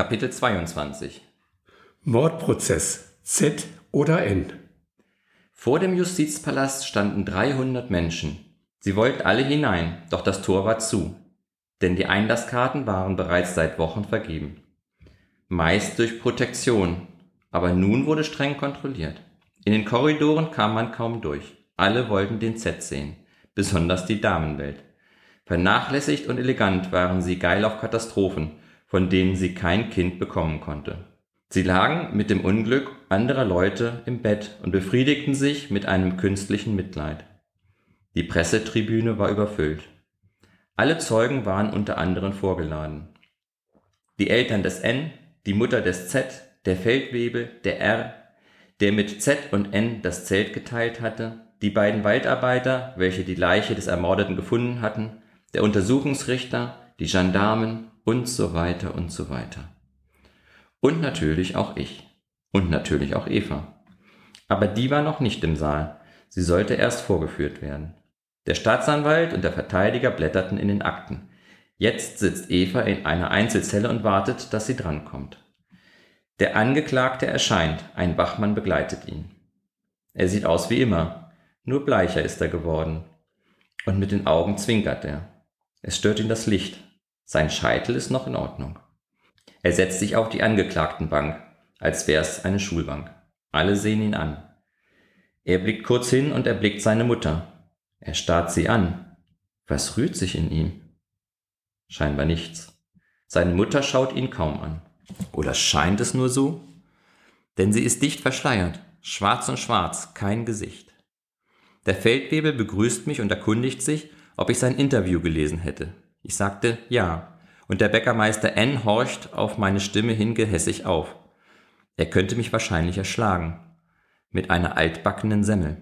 Kapitel 22 Mordprozess Z oder N. Vor dem Justizpalast standen 300 Menschen. Sie wollten alle hinein, doch das Tor war zu, denn die Einlasskarten waren bereits seit Wochen vergeben. Meist durch Protektion, aber nun wurde streng kontrolliert. In den Korridoren kam man kaum durch. Alle wollten den Z sehen, besonders die Damenwelt. Vernachlässigt und elegant waren sie geil auf Katastrophen, von denen sie kein Kind bekommen konnte. Sie lagen mit dem Unglück anderer Leute im Bett und befriedigten sich mit einem künstlichen Mitleid. Die Pressetribüne war überfüllt. Alle Zeugen waren unter anderem vorgeladen. Die Eltern des N, die Mutter des Z, der Feldwebel, der R, der mit Z und N das Zelt geteilt hatte, die beiden Waldarbeiter, welche die Leiche des Ermordeten gefunden hatten, der Untersuchungsrichter, die Gendarmen und so weiter und so weiter. Und natürlich auch ich. Und natürlich auch Eva. Aber die war noch nicht im Saal. Sie sollte erst vorgeführt werden. Der Staatsanwalt und der Verteidiger blätterten in den Akten. Jetzt sitzt Eva in einer Einzelzelle und wartet, dass sie drankommt. Der Angeklagte erscheint, ein Wachmann begleitet ihn. Er sieht aus wie immer, nur bleicher ist er geworden. Und mit den Augen zwinkert er. Es stört ihn das Licht. Sein Scheitel ist noch in Ordnung. Er setzt sich auf die Angeklagtenbank, als wär's eine Schulbank. Alle sehen ihn an. Er blickt kurz hin und erblickt seine Mutter. Er starrt sie an. Was rührt sich in ihm? Scheinbar nichts. Seine Mutter schaut ihn kaum an. Oder scheint es nur so? Denn sie ist dicht verschleiert, schwarz und schwarz, kein Gesicht. Der Feldwebel begrüßt mich und erkundigt sich, ob ich sein Interview gelesen hätte. Ich sagte ja und der Bäckermeister N. horcht auf meine Stimme hin gehässig auf. Er könnte mich wahrscheinlich erschlagen. Mit einer altbackenen Semmel.